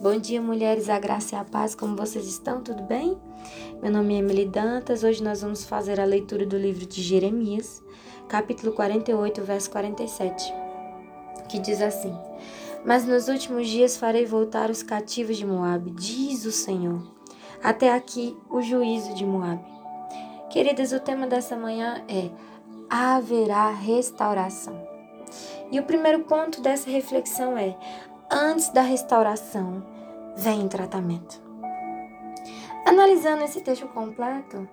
Bom dia, mulheres, a graça e a paz, como vocês estão? Tudo bem? Meu nome é Emily Dantas. Hoje nós vamos fazer a leitura do livro de Jeremias, capítulo 48, verso 47, que diz assim: Mas nos últimos dias farei voltar os cativos de Moabe, diz o Senhor. Até aqui o juízo de Moabe. Queridas, o tema dessa manhã é haverá restauração. E o primeiro ponto dessa reflexão é: antes da restauração, vem tratamento. Analisando esse texto completo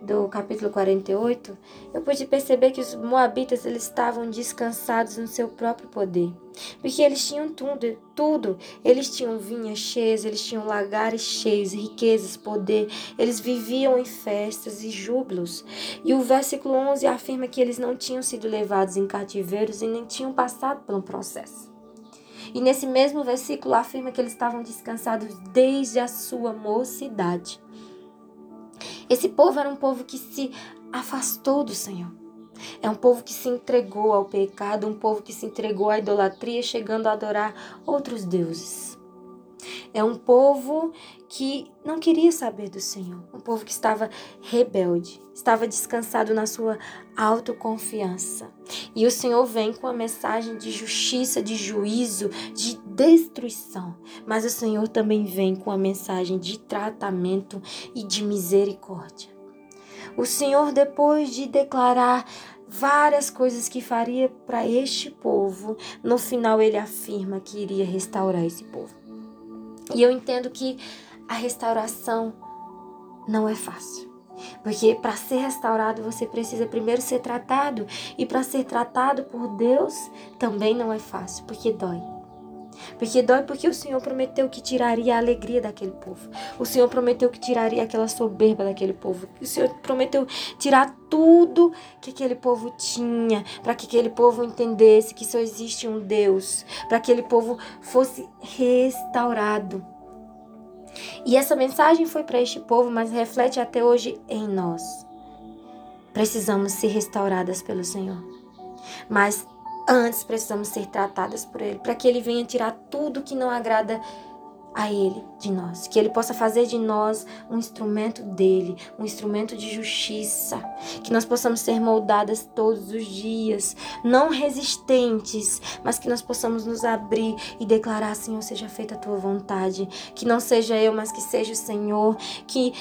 do capítulo 48, eu pude perceber que os moabitas eles estavam descansados no seu próprio poder, porque eles tinham tudo, tudo. Eles tinham vinhas cheias, eles tinham lagares cheios, riquezas, poder. Eles viviam em festas e júbilos. E o versículo 11 afirma que eles não tinham sido levados em cativeiros e nem tinham passado pelo processo. E nesse mesmo versículo afirma que eles estavam descansados desde a sua mocidade. Esse povo era um povo que se afastou do Senhor. É um povo que se entregou ao pecado, um povo que se entregou à idolatria, chegando a adorar outros deuses. É um povo que não queria saber do Senhor, um povo que estava rebelde, estava descansado na sua autoconfiança. E o Senhor vem com a mensagem de justiça, de juízo, de destruição. Mas o Senhor também vem com a mensagem de tratamento e de misericórdia. O Senhor, depois de declarar várias coisas que faria para este povo, no final ele afirma que iria restaurar esse povo. E eu entendo que a restauração não é fácil. Porque para ser restaurado você precisa primeiro ser tratado. E para ser tratado por Deus também não é fácil, porque dói. Porque dói porque o Senhor prometeu que tiraria a alegria daquele povo. O Senhor prometeu que tiraria aquela soberba daquele povo. O Senhor prometeu tirar tudo que aquele povo tinha, para que aquele povo entendesse que só existe um Deus, para que aquele povo fosse restaurado. E essa mensagem foi para este povo, mas reflete até hoje em nós. Precisamos ser restauradas pelo Senhor. Mas antes precisamos ser tratadas por Ele, para que Ele venha tirar tudo que não agrada a Ele de nós, que Ele possa fazer de nós um instrumento dele, um instrumento de justiça, que nós possamos ser moldadas todos os dias, não resistentes, mas que nós possamos nos abrir e declarar: Senhor, seja feita a tua vontade, que não seja eu, mas que seja o Senhor, que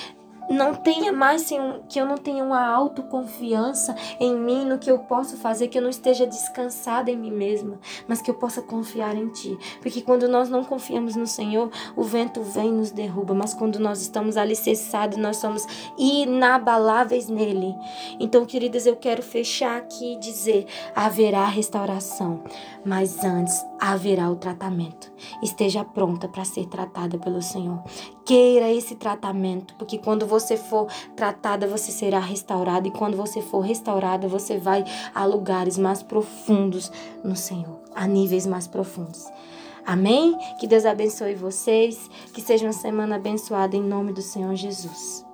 não tenha mais que eu não tenha uma autoconfiança em mim, no que eu posso fazer, que eu não esteja descansada em mim mesma, mas que eu possa confiar em ti. Porque quando nós não confiamos no Senhor, o vento vem e nos derruba, mas quando nós estamos alicerçados, nós somos inabaláveis nele. Então, queridas, eu quero fechar aqui e dizer: haverá restauração, mas antes haverá o tratamento. Esteja pronta para ser tratada pelo Senhor. Queira esse tratamento, porque quando você for tratada, você será restaurada, e quando você for restaurada, você vai a lugares mais profundos no Senhor, a níveis mais profundos. Amém? Que Deus abençoe vocês, que seja uma semana abençoada em nome do Senhor Jesus.